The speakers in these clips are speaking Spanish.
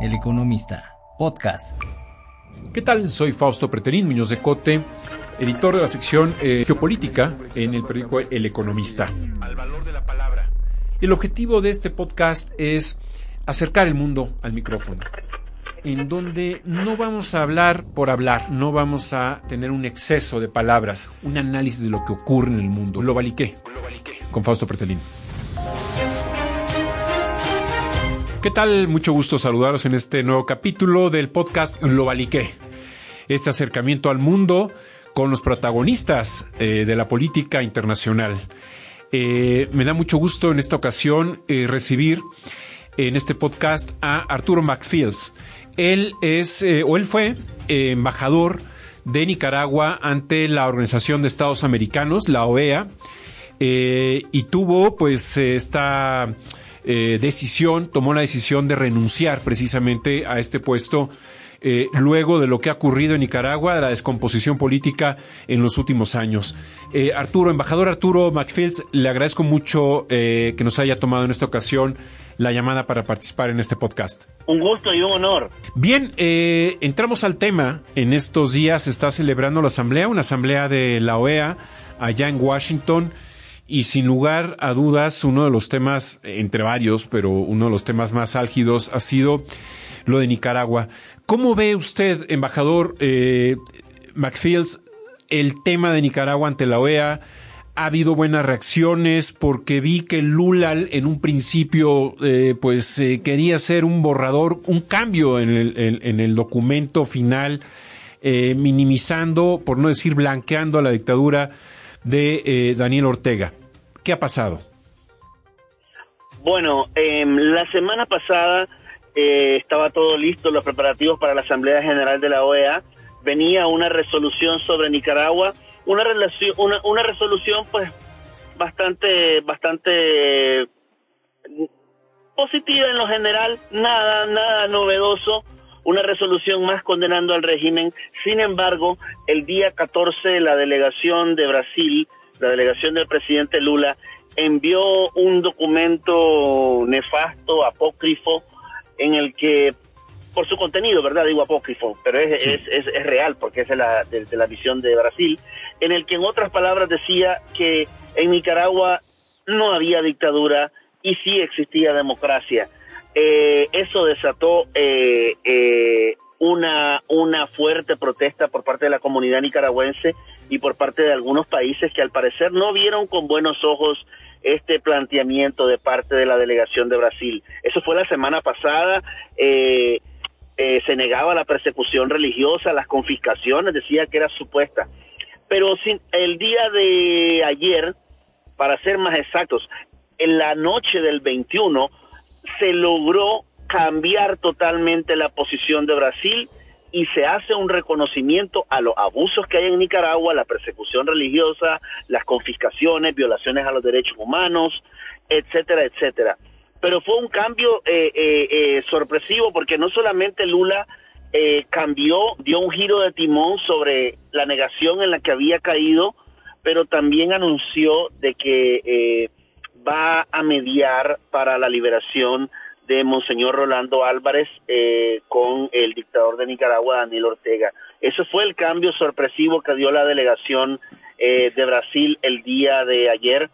El Economista, podcast. ¿Qué tal? Soy Fausto Preterín Muñoz de Cote, editor de la sección eh, Geopolítica en el periódico El Economista. Al valor de la palabra. El objetivo de este podcast es acercar el mundo al micrófono, en donde no vamos a hablar por hablar, no vamos a tener un exceso de palabras, un análisis de lo que ocurre en el mundo. Lo baliqué con Fausto Pretelín. ¿Qué tal? Mucho gusto saludaros en este nuevo capítulo del podcast Lo Baliqué. Este acercamiento al mundo con los protagonistas eh, de la política internacional. Eh, me da mucho gusto en esta ocasión eh, recibir en este podcast a Arturo McFields. Él es, o él fue, embajador de Nicaragua ante la Organización de Estados Americanos, la OEA, y tuvo pues esta eh, decisión, tomó la decisión de renunciar precisamente a este puesto eh, luego de lo que ha ocurrido en Nicaragua, de la descomposición política en los últimos años. Eh, Arturo, embajador Arturo McFields, le agradezco mucho que nos haya tomado en esta ocasión la llamada para participar en este podcast. Un gusto y un honor. Bien, entramos al tema. En estos días se está celebrando la asamblea, una asamblea de la OEA allá en Washington y sin lugar a dudas uno de los temas, entre varios, pero uno de los temas más álgidos ha sido lo de Nicaragua. ¿Cómo ve usted, embajador eh, McFields, el tema de Nicaragua ante la OEA? ha habido buenas reacciones porque vi que Lula en un principio eh, pues eh, quería hacer un borrador, un cambio en el, en el documento final, eh, minimizando, por no decir blanqueando a la dictadura de eh, Daniel Ortega. ¿Qué ha pasado? Bueno, em, la semana pasada eh, estaba todo listo, los preparativos para la Asamblea General de la OEA. Venía una resolución sobre Nicaragua, una, una, una resolución pues bastante, bastante positiva en lo general, nada, nada novedoso, una resolución más condenando al régimen. Sin embargo, el día 14 la delegación de Brasil la delegación del presidente Lula envió un documento nefasto, apócrifo, en el que, por su contenido, ¿verdad? Digo apócrifo, pero es, es, es, real porque es de la, de, la visión de Brasil, en el que en otras palabras decía que en Nicaragua no había dictadura y sí existía democracia. Eh, eso desató eh, eh, una, una fuerte protesta por parte de la comunidad nicaragüense y por parte de algunos países que al parecer no vieron con buenos ojos este planteamiento de parte de la delegación de Brasil. Eso fue la semana pasada. Eh, eh, se negaba la persecución religiosa, las confiscaciones, decía que era supuesta. Pero sin, el día de ayer, para ser más exactos, en la noche del 21, se logró cambiar totalmente la posición de Brasil y se hace un reconocimiento a los abusos que hay en Nicaragua, la persecución religiosa, las confiscaciones, violaciones a los derechos humanos, etcétera, etcétera. Pero fue un cambio eh, eh, eh, sorpresivo porque no solamente Lula cambió, dio un giro de timón sobre la negación en la que había caído, pero también anunció de que va a mediar para la liberación de Monseñor Rolando Álvarez eh, con el dictador de Nicaragua, Daniel Ortega. Eso fue el cambio sorpresivo que dio la delegación eh, de Brasil el día de ayer.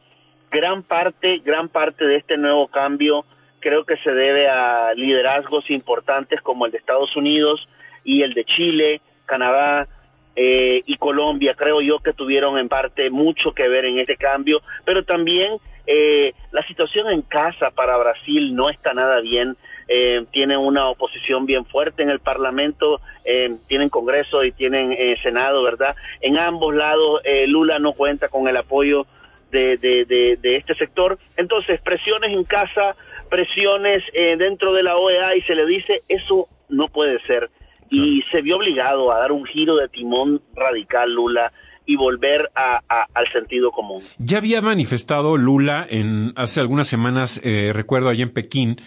Gran parte, gran parte de este nuevo cambio creo que se debe a liderazgos importantes como el de Estados Unidos y el de Chile, Canadá, eh, y Colombia, creo yo que tuvieron en parte mucho que ver en este cambio, pero también eh, la situación en casa para Brasil no está nada bien. Eh, tienen una oposición bien fuerte en el Parlamento, eh, tienen Congreso y tienen eh, Senado, ¿verdad? En ambos lados, Lula no cuenta con el apoyo de, de, de, este sector. Entonces, presiones en casa, presiones dentro de la OEA y se le dice, eso no puede ser. Y se vio obligado a dar un giro de timón radical, Lula y volver a, al sentido común. Ya había manifestado Lula en hace algunas semanas, eh, recuerdo allá en Pekín,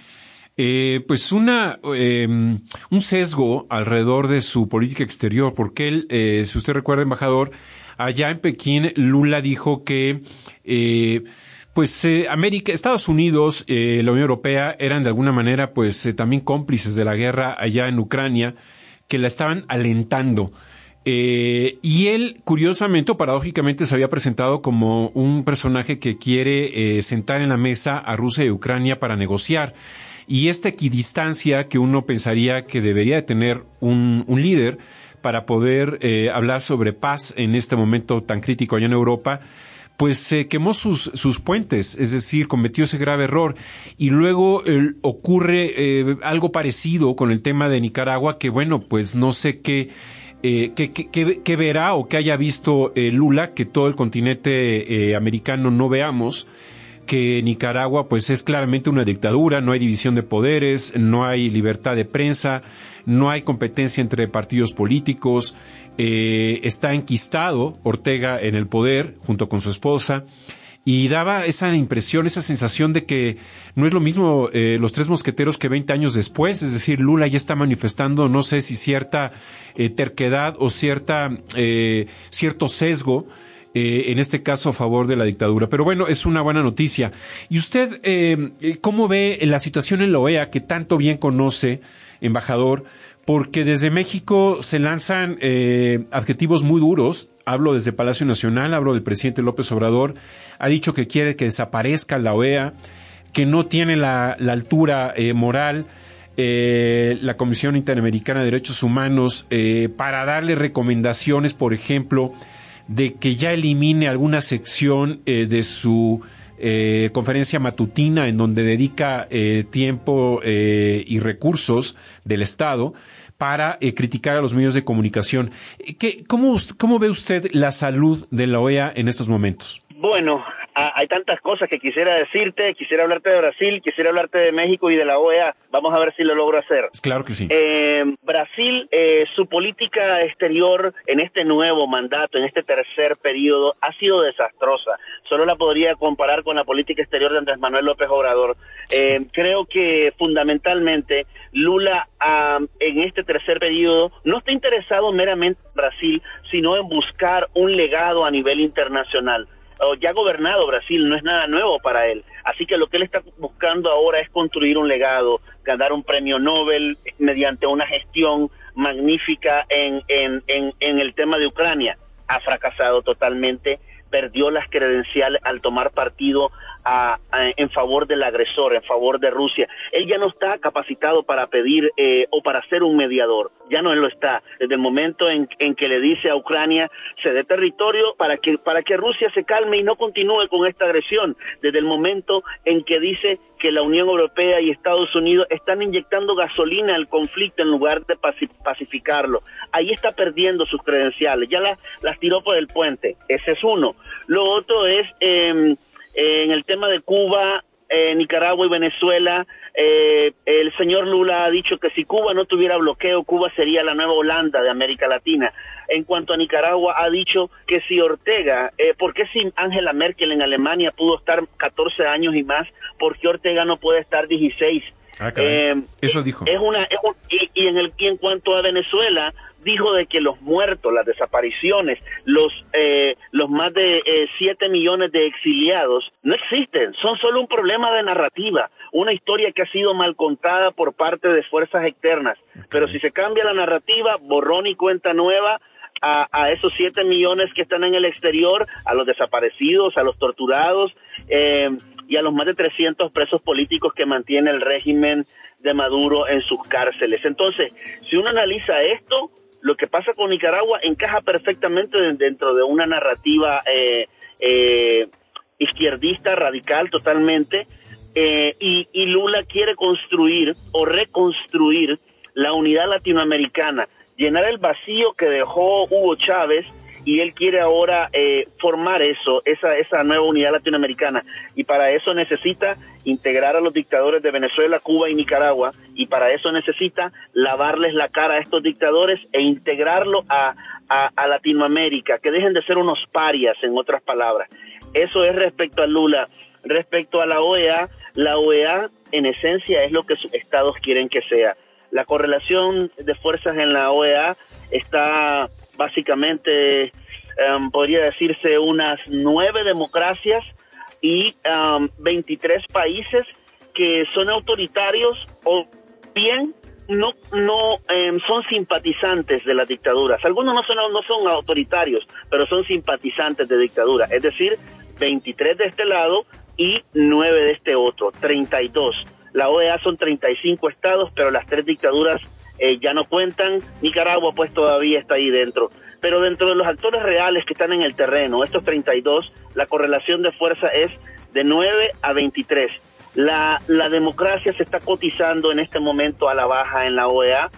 eh, pues una em, un sesgo alrededor de su política exterior, porque él, eh, si usted recuerda, embajador, allá en Pekín Lula dijo que pues eh, América, Estados Unidos, eh, la Unión Europea eran de alguna manera pues eh, también cómplices de la guerra allá en Ucrania, que la estaban alentando. Y él, curiosamente o paradójicamente, se había presentado como un personaje que quiere sentar en la mesa a Rusia y Ucrania para negociar. Y esta equidistancia que uno pensaría que debería de tener un, líder para poder hablar sobre paz en este momento tan crítico allá en Europa, pues se quemó sus, puentes, es decir, cometió ese grave error. Y luego ocurre eh, algo parecido con el tema de Nicaragua, que bueno, pues no sé qué, eh, qué, verá o qué haya visto eh, Lula, que todo el continente americano no veamos que Nicaragua pues es claramente una dictadura, no hay división de poderes, no hay libertad de prensa, no hay competencia entre partidos políticos, eh, está enquistado Ortega en el poder junto con su esposa y daba esa impresión, esa sensación de que no es lo mismo eh, los tres mosqueteros que 20 años después, es decir, Lula ya está manifestando, no sé si cierta eh, terquedad o cierta, cierto sesgo, en este caso a favor de la dictadura. Pero bueno, es una buena noticia. ¿Y usted cómo ve la situación en la OEA que tanto bien conoce, embajador? Porque desde México se lanzan eh, adjetivos muy duros. Hablo desde Palacio Nacional, hablo del presidente López Obrador, ha dicho que quiere que desaparezca la OEA, que no tiene la, altura eh, moral. Eh, la Comisión Interamericana de Derechos Humanos para darle recomendaciones, por ejemplo, de que ya elimine alguna sección de su conferencia matutina en donde dedica tiempo y recursos del Estado para eh, criticar a los medios de comunicación. ¿Qué, cómo, ¿Cómo ve usted la salud de la OEA en estos momentos? Bueno, hay tantas cosas que quisiera decirte, quisiera hablarte de Brasil, quisiera hablarte de México y de la OEA, vamos a ver si lo logro hacer. Claro que sí. Eh, Brasil, eh, su política exterior en este nuevo mandato, en este tercer periodo, ha sido desastrosa. Solo la podría comparar con la política exterior de Andrés Manuel López Obrador. Eh, creo que fundamentalmente Lula en este tercer periodo no está interesado meramente en Brasil, sino en buscar un legado a nivel internacional ya ha gobernado Brasil, no es nada nuevo para él. Así que lo que él está buscando ahora es construir un legado, ganar un premio Nobel mediante una gestión magnífica en, en, en, en el tema de Ucrania. Ha fracasado totalmente, perdió las credenciales al tomar partido en favor del agresor, en favor de Rusia. Él ya no está capacitado para pedir eh, o para ser un mediador, ya no lo está. Desde el momento en, que le dice a Ucrania se dé territorio para que, para que Rusia se calme y no continúe con esta agresión, desde el momento en que dice que la Unión Europea y Estados Unidos están inyectando gasolina al conflicto en lugar de pacificarlo. Ahí está perdiendo sus credenciales, ya las, las tiró por el puente. Ese es uno. Lo otro es... Eh, en el tema de Cuba, eh, Nicaragua y Venezuela, eh, el señor Lula ha dicho que si Cuba no tuviera bloqueo, Cuba sería la nueva Holanda de América Latina. En cuanto a Nicaragua, ha dicho que si Ortega, eh, ¿por qué si Angela Merkel en Alemania pudo estar 14 años y más, por qué Ortega no puede estar 16? Ah, eh, Eso dijo. Es una, y, en el, y en cuanto a Venezuela, dijo de que los muertos, las desapariciones, los, eh, los más de eh, 7 millones de exiliados no existen, son solo un problema de narrativa, una historia que ha sido mal contada por parte de fuerzas externas. Pero si se cambia la narrativa, borrón y cuenta nueva, a, a, esos 7 millones que están en el exterior, a los desaparecidos, a los torturados eh, y a los más de 300 presos políticos que mantiene el régimen de Maduro en sus cárceles. Entonces, si uno analiza esto, lo que pasa con Nicaragua encaja perfectamente dentro de una narrativa eh, eh, izquierdista, radical totalmente, eh, y, y Lula quiere construir o reconstruir la unidad latinoamericana, llenar el vacío que dejó Hugo Chávez y él quiere ahora eh, formar eso, esa, esa nueva unidad latinoamericana. Y para eso necesita integrar a los dictadores de Venezuela, Cuba y Nicaragua, y para eso necesita lavarles la cara a estos dictadores e integrarlo a, a, Latinoamérica, que dejen de ser unos parias, en otras palabras. Eso es respecto a Lula. Respecto a la OEA, la OEA en esencia es lo que sus estados quieren que sea. La correlación de fuerzas en la OEA está básicamente, em, podría decirse, unas nueve democracias y 23 países que son autoritarios o bien no no em, son simpatizantes de las dictaduras. Algunos no son no son autoritarios, pero son simpatizantes de dictadura. Es decir, 23 de este lado y 9 de este otro, 32. La OEA son 35 estados, pero las tres dictaduras eh, ya no cuentan. Nicaragua pues todavía está ahí dentro. Pero dentro de los actores reales que están en el terreno, estos 32, la correlación de fuerza es de 9 a 23 la, la democracia se está cotizando en este momento a la baja en la OEA,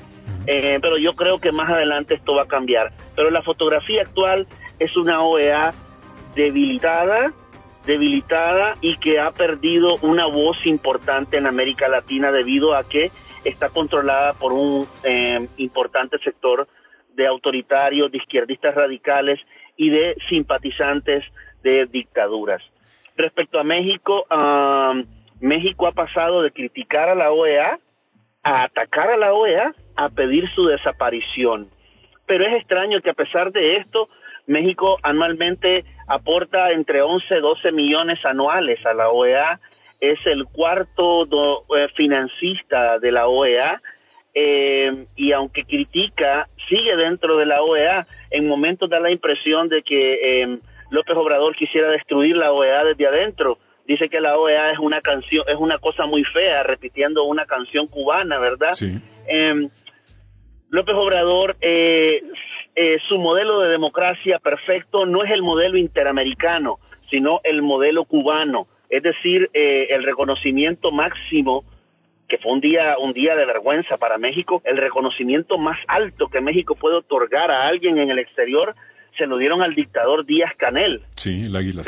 eh, pero yo creo que más adelante esto va a cambiar. Pero la fotografía actual es una OEA debilitada, debilitada y que ha perdido una voz importante en América Latina debido a que está controlada por un eh, importante sector de autoritarios, de izquierdistas radicales y de simpatizantes de dictaduras. Respecto a México, México ha pasado de criticar a la OEA a atacar a la OEA a pedir su desaparición. Pero es extraño que a pesar de esto, México anualmente aporta entre 11 y 12 millones anuales a la OEA, es el cuarto eh, financista de la OEA, eh, y aunque critica, sigue dentro de la OEA. En momentos da la impresión de que eh, López Obrador quisiera destruir la OEA desde adentro dice que la OEA es una canción, es una cosa muy fea, repitiendo una canción cubana, ¿verdad? Sí. Em, López Obrador, su modelo de democracia perfecto no es el modelo interamericano, sino el modelo cubano, es decir, eh, el reconocimiento máximo que fue un día un día de vergüenza para México, el reconocimiento más alto que México puede otorgar a alguien en el exterior se lo dieron al dictador Díaz Canel. Sí, el águila.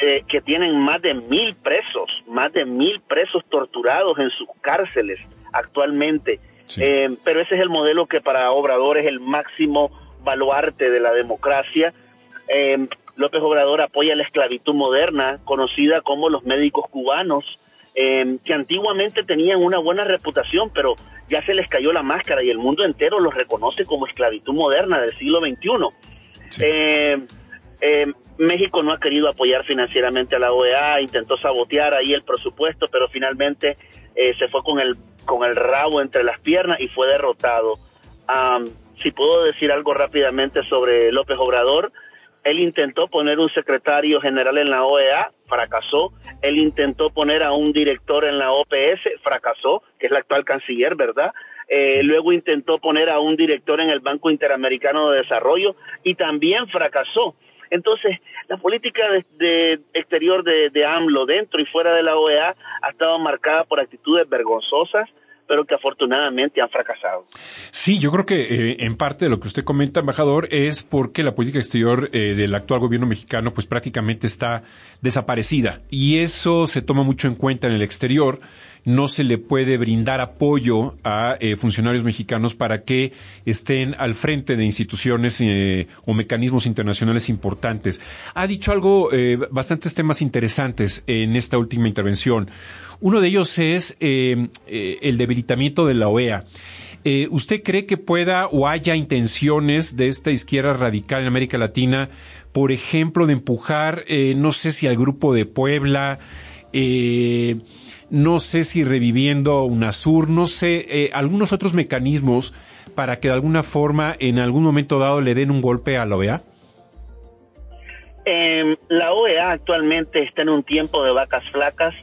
Eh, que tienen más de mil presos, más de mil presos torturados en sus cárceles actualmente. Eh, pero ese es el modelo que para Obrador es el máximo baluarte de la democracia. Eh, López Obrador apoya la esclavitud moderna, conocida como los médicos cubanos, que antiguamente tenían una buena reputación, pero ya se les cayó la máscara y el mundo entero los reconoce como esclavitud moderna del siglo XXI. Eh, México no ha querido apoyar financieramente a la OEA, intentó sabotear ahí el presupuesto, pero finalmente eh, se fue con el, con el rabo entre las piernas y fue derrotado. si puedo decir algo rápidamente sobre López Obrador, él intentó poner un secretario general en la OEA, fracasó. Él intentó poner a un director en la OPS, fracasó, que es la actual canciller, ¿verdad? Eh, luego intentó poner a un director en el Banco Interamericano de Desarrollo y también fracasó. Entonces, la política de, exterior de, de, AMLO dentro y fuera de la OEA ha estado marcada por actitudes vergonzosas, pero que afortunadamente han fracasado. Sí, yo creo que eh, en parte de lo que usted comenta, embajador, es porque la política exterior eh, del actual gobierno mexicano pues prácticamente está desaparecida y eso se toma mucho en cuenta en el exterior no se le puede brindar apoyo a eh, funcionarios mexicanos para que estén al frente de instituciones eh, o mecanismos internacionales importantes. Ha dicho algo, eh, bastantes temas interesantes en esta última intervención. Uno de ellos es el debilitamiento de la OEA. ¿Usted cree que pueda o haya intenciones de esta izquierda radical en América Latina, por ejemplo, de empujar, no sé si al grupo de Puebla, no sé si reviviendo UNASUR, no sé, eh, algunos otros mecanismos para que de alguna forma en algún momento dado le den un golpe a la OEA? Em, la OEA actualmente está en un tiempo de vacas flacas,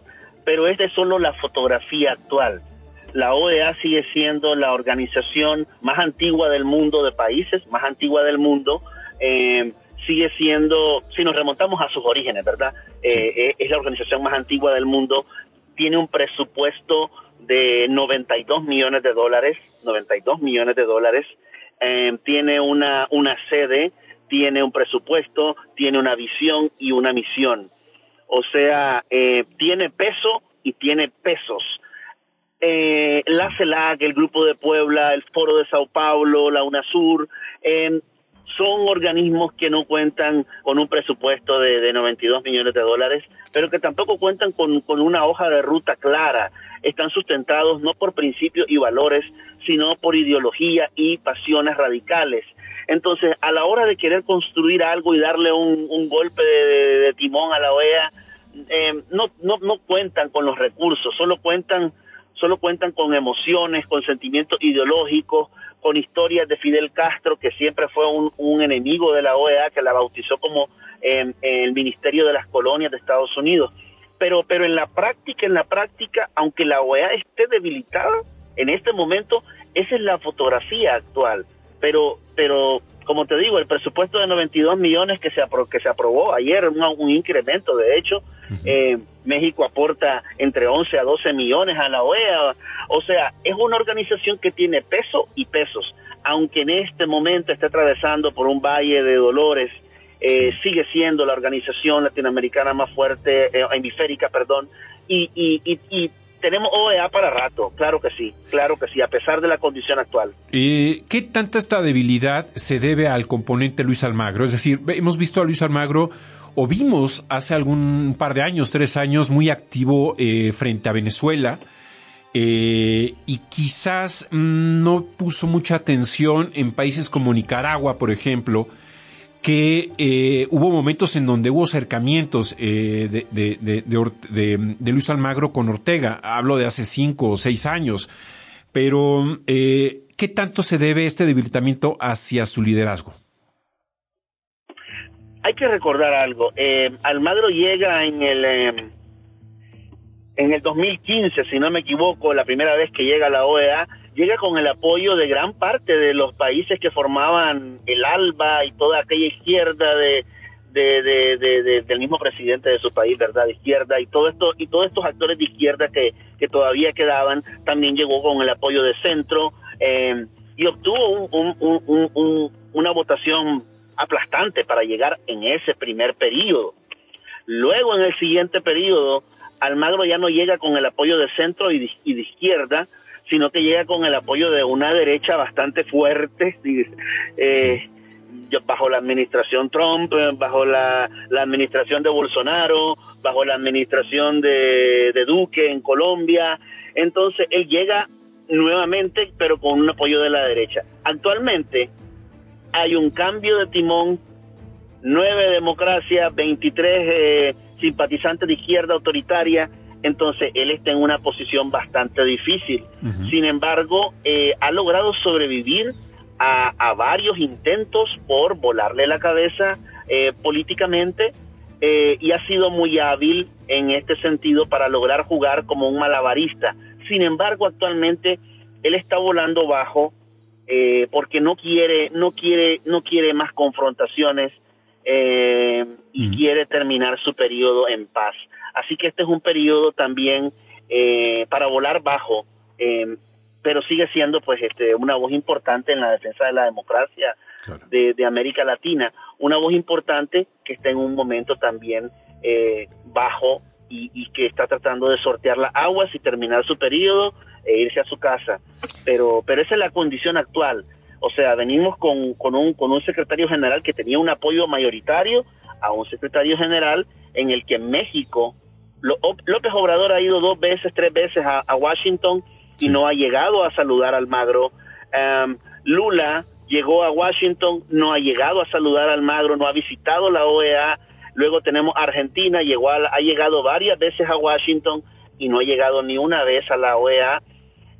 pero es solo la fotografía actual. La OEA sigue siendo la organización más antigua del mundo de países, más antigua del mundo. Em, sigue siendo, si nos remontamos a sus orígenes, ¿verdad? Eh, eh, es la organización más antigua del mundo, tiene un presupuesto de 92 millones de dólares, 92 millones de dólares, eh, tiene una, una sede, tiene un presupuesto, tiene una visión y una misión. O sea, eh, tiene peso y tiene pesos. Eh, la CELAC, el Grupo de Puebla, el Foro de Sao Paulo, la UNASUR, eh, son organismos que no cuentan con un presupuesto de, de 92 millones de dólares, pero que tampoco cuentan con, con una hoja de ruta clara. Están sustentados no por principios y valores, sino por ideología y pasiones radicales. Entonces, a la hora de querer construir algo y darle un, un golpe de, timón a la OEA, eh, no, no, no cuentan con los recursos, solo cuentan, solo cuentan con emociones, con sentimientos ideológicos, con historias de Fidel Castro, que siempre fue un, enemigo de la OEA, que la bautizó como eh, el Ministerio de las Colonias de Estados Unidos. Pero, pero en la práctica, en la práctica, aunque la OEA esté debilitada, en este momento, esa es la fotografía actual. Pero, pero como te digo, el presupuesto de 92 millones que se, apro que se aprobó ayer, un, un incremento, de hecho, eh, México aporta entre 11 a 12 millones a la OEA, o sea, es una organización que tiene peso y pesos, aunque en este momento esté atravesando por un valle de dolores, eh, sigue siendo la organización latinoamericana más fuerte, eh, hemisférica, perdón, y, y, y, y tenemos OEA para rato, claro que sí, claro que sí, a pesar de la condición actual. Eh, ¿Qué tanta esta debilidad se debe al componente Luis Almagro? Es decir, hemos visto a Luis Almagro o vimos hace algún par de años, tres años, muy activo eh, frente a Venezuela. Eh, y quizás mm, no puso mucha atención en países como Nicaragua, por ejemplo, que eh, hubo momentos en donde hubo acercamientos eh, de, de, Luis Almagro con Ortega. Hablo de hace cinco o seis años. Pero, eh, ¿qué tanto se debe este debilitamiento hacia su liderazgo? Hay que recordar algo. Eh, Almagro llega en el en el 2015, si no me equivoco, la primera vez que llega a la OEA llega con el apoyo de gran parte de los países que formaban el ALBA y toda aquella izquierda de, de, de, del mismo presidente de su país, ¿verdad? Izquierda y todo esto y todos estos actores de izquierda que, todavía quedaban, también llegó con el apoyo de centro eh, y obtuvo un, un, un, una votación aplastante para llegar en ese primer periodo. Luego, en el siguiente periodo, Almagro ya no llega con el apoyo de centro y de izquierda, sino que llega con el apoyo de una derecha bastante fuerte, eh, bajo la administración Trump, eh, bajo la, administración de Bolsonaro, bajo la administración de, de Duque en Colombia. Entonces él llega nuevamente, pero con un apoyo de la derecha. Actualmente hay un cambio de timón, nueve democracias, 23 eh, simpatizantes de izquierda autoritaria, entonces él está en una posición bastante difícil. Uh -huh. Sin embargo, eh, ha logrado sobrevivir a, a, varios intentos por volarle la cabeza eh, políticamente eh, y ha sido muy hábil en este sentido para lograr jugar como un malabarista. Sin embargo, actualmente él está volando bajo eh, porque no quiere, no quiere, no quiere más confrontaciones y quiere terminar su periodo en paz. Así que este es un periodo también eh, para volar bajo, eh, pero sigue siendo pues este una voz importante en la defensa de la democracia claro. de, de, América Latina, una voz importante que está en un momento también eh, bajo y, y, que está tratando de sortear las aguas y terminar su periodo e irse a su casa. Pero, pero esa es la condición actual. O sea, venimos con, con, un, con un secretario general que tenía un apoyo mayoritario a un secretario general en el que México, López Obrador ha ido dos veces, tres veces a, a Washington y sí. no ha llegado a saludar al Magro. Um, Lula llegó a Washington, no ha llegado a saludar al Magro, no ha visitado la OEA. Luego tenemos Argentina, llegó a, ha llegado varias veces a Washington y no ha llegado ni una vez a la OEA.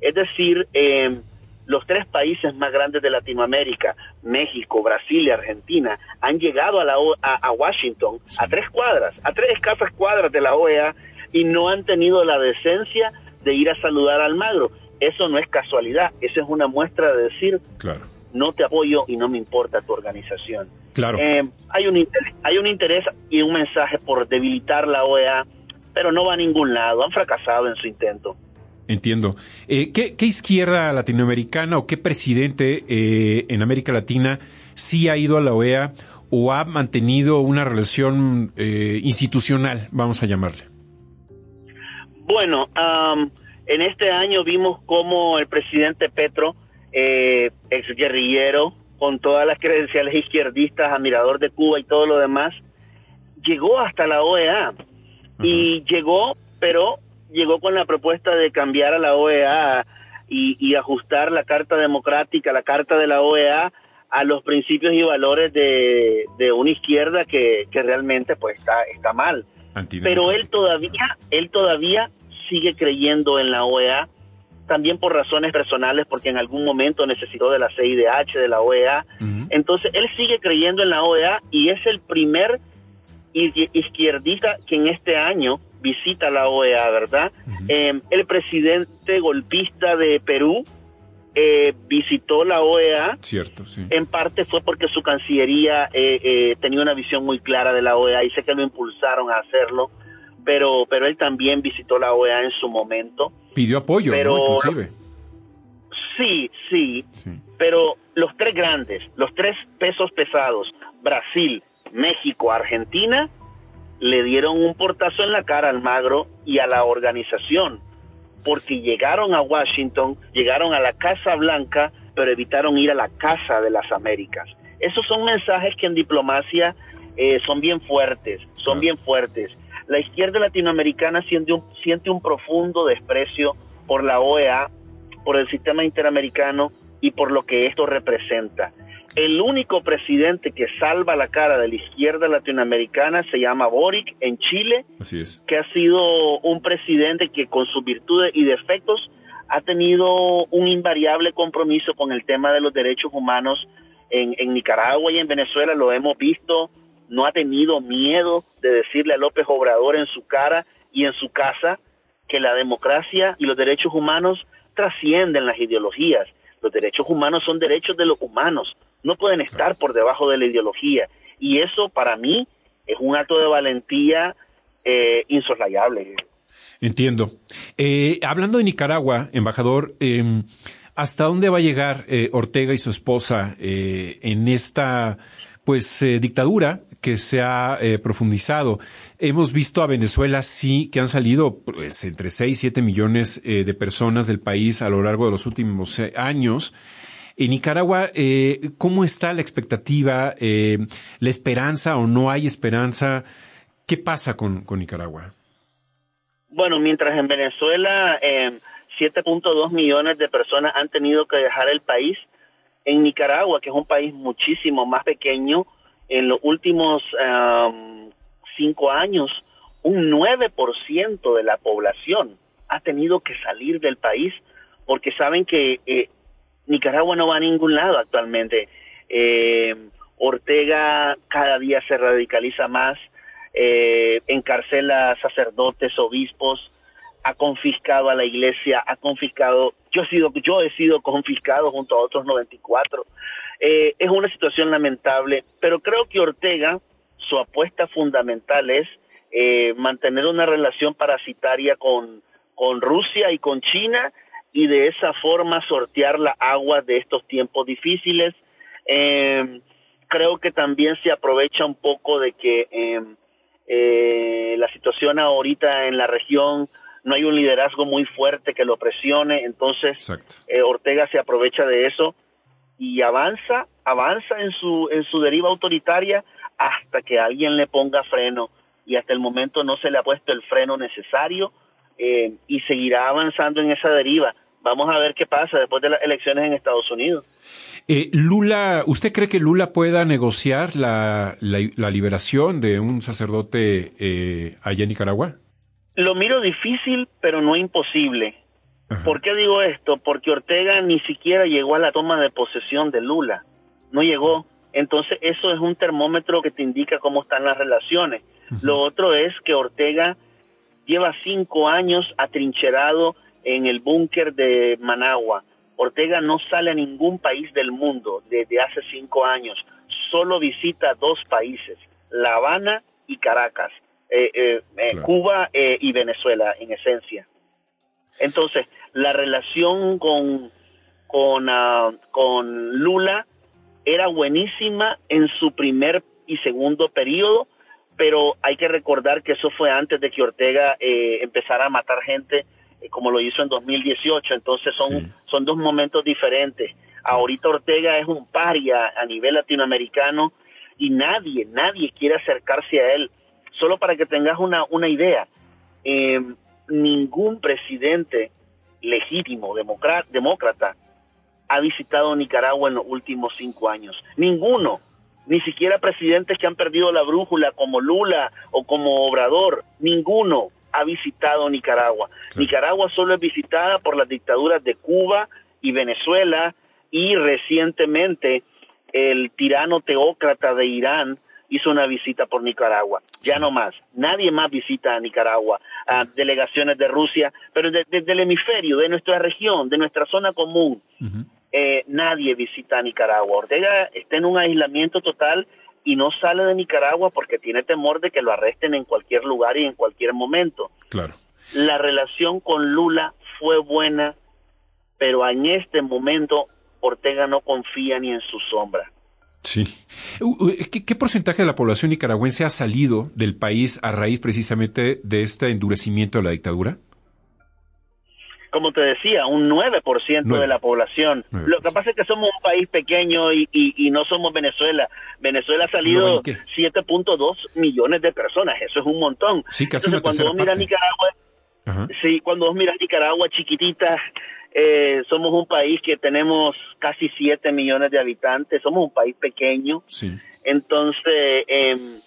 Es decir, eh, los tres países más grandes de Latinoamérica, México, Brasil y Argentina, han llegado a, la o a, a Washington sí. a tres cuadras, a tres escasas cuadras de la OEA y no han tenido la decencia de ir a saludar al Magro. Eso no es casualidad, eso es una muestra de decir, claro. no te apoyo y no me importa tu organización. Claro. Eh, hay, un interés, hay un interés y un mensaje por debilitar la OEA, pero no va a ningún lado, han fracasado en su intento. Entiendo. Eh, ¿qué, ¿qué, izquierda latinoamericana o qué presidente eh, en América Latina sí ha ido a la OEA o ha mantenido una relación eh, institucional, vamos a llamarle? Bueno, um, en este año vimos cómo el presidente Petro, eh, ex guerrillero, con todas las credenciales izquierdistas, admirador de Cuba y todo lo demás, llegó hasta la OEA. Uh -huh. Y llegó, pero llegó con la propuesta de cambiar a la OEA y, y, ajustar la Carta Democrática, la Carta de la OEA a los principios y valores de, de una izquierda que, que realmente pues está, está mal. pero él todavía, él todavía sigue creyendo en la OEA, también por razones personales, porque en algún momento necesitó de la CIDH, de la OEA. Entonces, él sigue creyendo en la OEA y es el primer izquierdista que en este año visita la OEA, ¿verdad? Em, el presidente golpista de Perú eh, visitó la OEA. Cierto, sí. En parte fue porque su cancillería eh, eh, tenía una visión muy clara de la OEA y sé que lo impulsaron a hacerlo, pero, pero él también visitó la OEA en su momento. Pidió apoyo, pero, inclusive. Sí, sí, sí, pero los tres grandes, los tres pesos pesados, Brasil, México, Argentina, le dieron un portazo en la cara al Magro y a la organización, porque llegaron a Washington, llegaron a la Casa Blanca, pero evitaron ir a la Casa de las Américas. Esos son mensajes que en diplomacia eh, son bien fuertes, son bien fuertes. La izquierda latinoamericana siente un, siente un profundo desprecio por la OEA, por el sistema interamericano y por lo que esto representa. El único presidente que salva la cara de la izquierda latinoamericana se llama Boric en Chile, Así es. que ha sido un presidente que con sus virtudes y defectos ha tenido un invariable compromiso con el tema de los derechos humanos en, en Nicaragua y en Venezuela, lo hemos visto, no ha tenido miedo de decirle a López Obrador en su cara y en su casa que la democracia y los derechos humanos trascienden las ideologías. Los derechos humanos son derechos de los humanos, no pueden estar por debajo de la ideología. Y eso para mí es un acto de valentía eh, insoslayable. Entiendo. Eh, hablando de Nicaragua, embajador, em, ¿hasta dónde va a llegar eh, Ortega y su esposa en esta pues dictadura que se ha profundizado. Hemos visto a Venezuela sí que han salido pues entre 6 y 7 millones de personas del país a lo largo de los últimos años en Nicaragua, eh, ¿cómo está la expectativa, eh, la esperanza o no hay esperanza? ¿Qué pasa con, Nicaragua? Bueno, mientras en Venezuela eh, 7.2 millones de personas han tenido que dejar el país, en Nicaragua, que es un país muchísimo más pequeño, en los últimos um, cinco años, un 9% de la población ha tenido que salir del país porque saben que eh, Nicaragua no va a ningún lado actualmente. Eh, Ortega cada día se radicaliza más, eh, encarcela sacerdotes, obispos, ha confiscado a la iglesia, ha confiscado, yo he sido, yo he sido confiscado junto a otros 94. Eh, es una situación lamentable, pero creo que Ortega, su apuesta fundamental es eh, mantener una relación parasitaria con, con Rusia y con China y de esa forma sortear la agua de estos tiempos difíciles. Eh, creo que también se aprovecha un poco de que eh, eh, la situación ahorita en la región no hay un liderazgo muy fuerte que lo presione, entonces Ortega se aprovecha de eso y avanza, avanza en su en su deriva autoritaria hasta que alguien le ponga freno y hasta el momento no se le ha puesto el freno necesario y seguirá avanzando en esa deriva vamos a ver qué pasa después de las elecciones en Estados Unidos. Eh, Lula, ¿usted cree que Lula pueda negociar la, la, liberación de un sacerdote eh, allá en Nicaragua? Lo miro difícil, pero no imposible. ¿Por qué digo esto? Porque Ortega ni siquiera llegó a la toma de posesión de Lula. No llegó. Entonces eso es un termómetro que te indica cómo están las relaciones. Lo otro es que Ortega lleva cinco años atrincherado en el búnker de Managua. Ortega no sale a ningún país del mundo desde hace cinco años, solo visita dos países, La Habana y Caracas, eh, eh, eh, Cuba y Venezuela en esencia. Entonces, la relación con, con, ah, con Lula era buenísima en su primer y segundo periodo, pero hay que recordar que eso fue antes de que Ortega empezara a matar gente eh, como lo hizo en 2018. Entonces son, son dos momentos diferentes. Ahorita Ortega es un paria a nivel latinoamericano y nadie, nadie quiere acercarse a él. Solo para que tengas una, una idea, eh, ningún presidente legítimo, demócrata, ha visitado Nicaragua en los últimos cinco años. Ninguno. ni siquiera presidentes que han perdido la brújula como Lula o como Obrador, ninguno ha visitado Nicaragua. Nicaragua solo es visitada por las dictaduras de Cuba y Venezuela y recientemente el tirano teócrata de Irán hizo una visita por Nicaragua. Ya no más. Nadie más visita a Nicaragua. A delegaciones de Rusia, pero desde el hemisferio, de nuestra región, de nuestra zona común, eh, nadie visita a Nicaragua. Ortega está en un aislamiento total y no sale de Nicaragua porque tiene temor de que lo arresten en cualquier lugar y en cualquier momento. Claro. La relación con Lula fue buena, pero en este momento Ortega no confía ni en su sombra. Sí. ¿Qué, porcentaje de la población nicaragüense ha salido del país a raíz precisamente de este endurecimiento de la dictadura? como te decía, un 9%, de la población. Lo que pasa es que somos un país pequeño y, y, no somos Venezuela. Venezuela ha salido 7.2 millones de personas, eso es un montón. Sí, casi Entonces, cuando vos miras Nicaragua, sí, cuando vos miras Nicaragua chiquitita, eh, somos un país que tenemos casi 7 millones de habitantes, somos un país pequeño. Sí. Entonces, eh,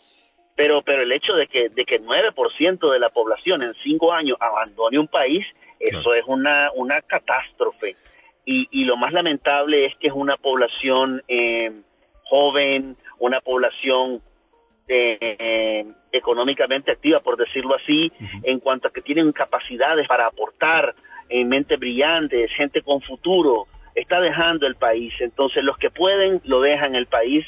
pero pero el hecho de que de que 9% de la población en 5 años abandone un país eso es una, una catástrofe. Y, y, lo más lamentable es que es una población eh, joven, una población eh, económicamente activa, por decirlo así, en cuanto a que tienen capacidades para aportar, eh, mentes brillantes, gente con futuro, está dejando el país. Entonces los que pueden lo dejan el país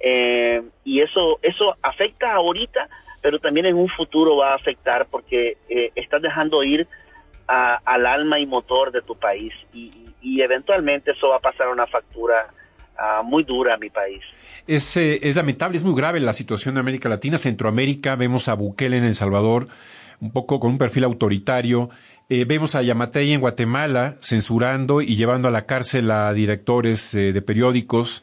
eh, y eso eso afecta ahorita, pero también en un futuro va a afectar porque eh, estás dejando ir al alma y motor de tu país y, eventualmente eso va a pasar una factura ah, muy dura a mi país. Es, eh, es lamentable, es muy grave la situación de América Latina, Centroamérica, vemos a Bukele en El Salvador, un poco con un perfil autoritario, eh, vemos a Yamatei en Guatemala censurando y llevando a la cárcel a directores eh, de periódicos.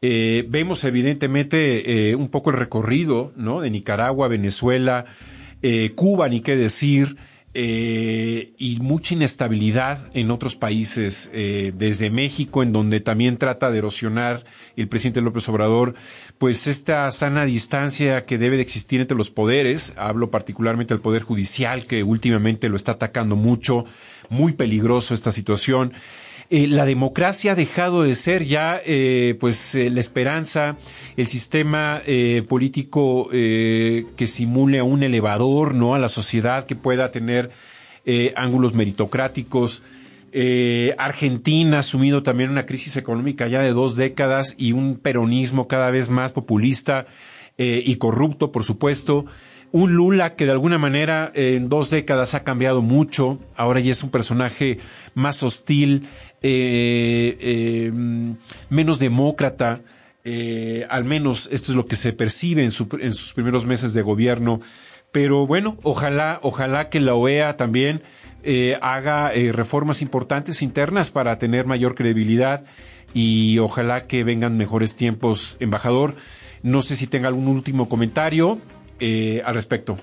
vemos evidentemente un poco el recorrido ¿no? de Nicaragua, Venezuela, Cuba, ni qué decir. Eh, y mucha inestabilidad en otros países, eh, desde México, en donde también trata de erosionar el presidente López Obrador, pues esta sana distancia que debe de existir entre los poderes, hablo particularmente del Poder Judicial, que últimamente lo está atacando mucho, muy peligroso esta situación. Eh, la democracia ha dejado de ser ya eh, pues eh, la esperanza, el sistema político que simule a un elevador, ¿no? A la sociedad que pueda tener ángulos meritocráticos. Argentina ha asumido también una crisis económica ya de dos décadas y un peronismo cada vez más populista y corrupto, por supuesto un Lula que de alguna manera en dos décadas ha cambiado mucho, ahora ya es un personaje más hostil, menos demócrata, eh, al menos esto es lo que se percibe en, sus primeros meses de gobierno. Pero bueno, ojalá, ojalá que la OEA también haga reformas importantes internas para tener mayor credibilidad y ojalá que vengan mejores tiempos, embajador. No sé si tenga algún último comentario al respecto.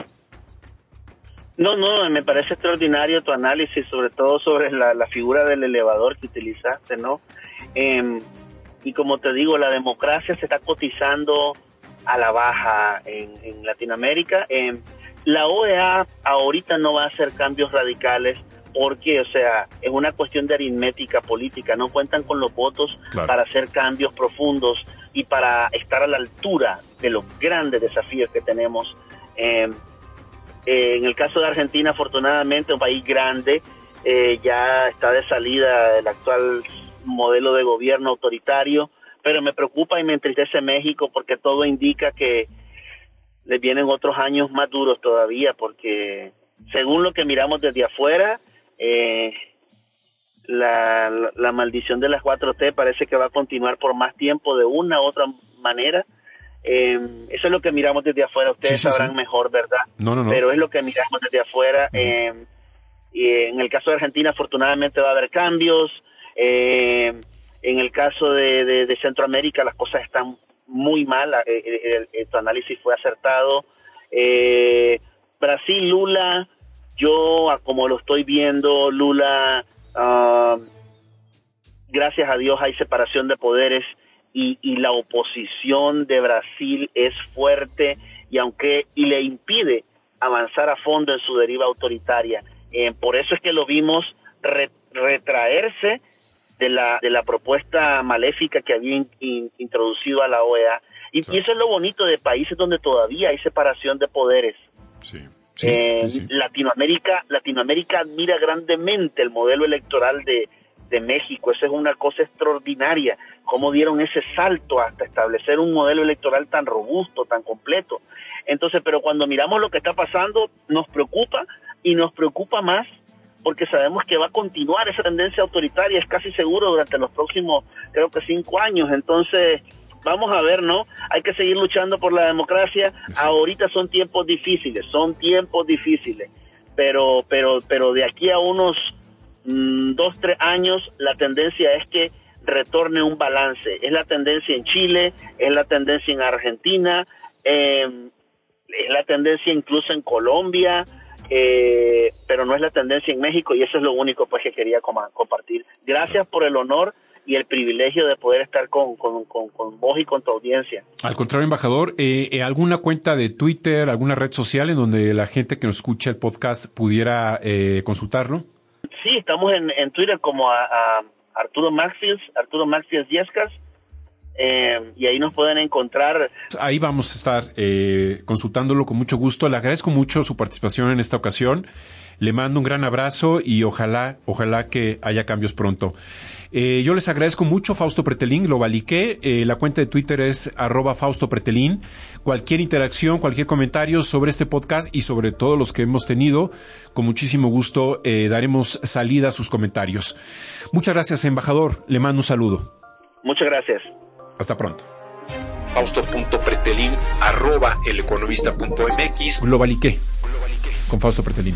No, no, me parece extraordinario tu análisis, sobre todo sobre la, figura del elevador que utilizaste, ¿no? Em, y como te digo, la democracia se está cotizando a la baja en, Latinoamérica. Em, la OEA ahorita no va a hacer cambios radicales porque, o sea, es una cuestión de aritmética política, no cuentan con los votos para hacer cambios profundos y para estar a la altura de los grandes desafíos que tenemos. Eh, eh, en el caso de Argentina, afortunadamente, un país grande, eh, ya está de salida el actual modelo de gobierno autoritario, pero me preocupa y me entristece México porque todo indica que le vienen otros años más duros todavía, porque según lo que miramos desde afuera, eh, la, la, maldición de las 4T parece que va a continuar por más tiempo de una u otra manera eh, eso es lo que miramos desde afuera. Ustedes sabrán mejor, ¿verdad? No, no, no. Pero es lo que miramos desde afuera. Eh, y en el caso de Argentina, afortunadamente va a haber cambios. Eh, en el caso de, Centroamérica, las cosas están muy mal. Eh, el, tu análisis fue acertado. Brasil, Lula, yo, como lo estoy viendo, Lula, ah, gracias a Dios hay separación de poderes y, y la oposición de Brasil es fuerte y aunque y le impide avanzar a fondo en su deriva autoritaria. Eh, por eso es que lo vimos re, retraerse de la, de la propuesta maléfica que había in, in, introducido a la OEA. Y, y, eso es lo bonito de países donde todavía hay separación de poderes. Sí. Sí, eh. Latinoamérica, Latinoamérica admira grandemente el modelo electoral de, de México. Eso es una cosa extraordinaria. Cómo dieron ese salto hasta establecer un modelo electoral tan robusto, tan completo. Entonces, pero cuando miramos lo que está pasando, nos preocupa y nos preocupa más porque sabemos que va a continuar esa tendencia autoritaria, es casi seguro durante los próximos, creo que cinco años. Entonces, vamos a ver, ¿no? Hay que seguir luchando por la democracia. Ahorita son tiempos difíciles, son tiempos difíciles, pero, pero, pero de aquí a unos mmm, dos, tres años, la tendencia es que retorne un balance. Es la tendencia en Chile, es la tendencia en Argentina, eh, es la tendencia incluso en Colombia, eh, pero no es la tendencia en México y eso es lo único pues que quería compartir. Gracias por el honor y el privilegio de poder estar con, con, con, con vos y con tu audiencia. Al contrario, embajador, eh, ¿alguna cuenta de Twitter, alguna red social en donde la gente que nos escucha el podcast pudiera eh, consultarlo? Sí, estamos en, en Twitter como a, Arturo Maxius, Arturo Maxius Yescas, eh, y ahí nos pueden encontrar. Ahí vamos a estar eh, consultándolo con mucho gusto. Le agradezco mucho su participación en esta ocasión. Le mando un gran abrazo y ojalá, ojalá que haya cambios pronto. Eh, yo les agradezco mucho, Fausto Pretelín, lo valiqué. Eh, la cuenta de Twitter es arroba Fausto Pretelín. Cualquier interacción, cualquier comentario sobre este podcast y sobre todos los que hemos tenido, con muchísimo gusto eh, daremos salida a sus comentarios. Muchas gracias, embajador. Le mando un saludo. Muchas gracias. Hasta pronto. Fausto.pretelín arroba eleconomista.mx Lo valiqué con Fausto Pretelín.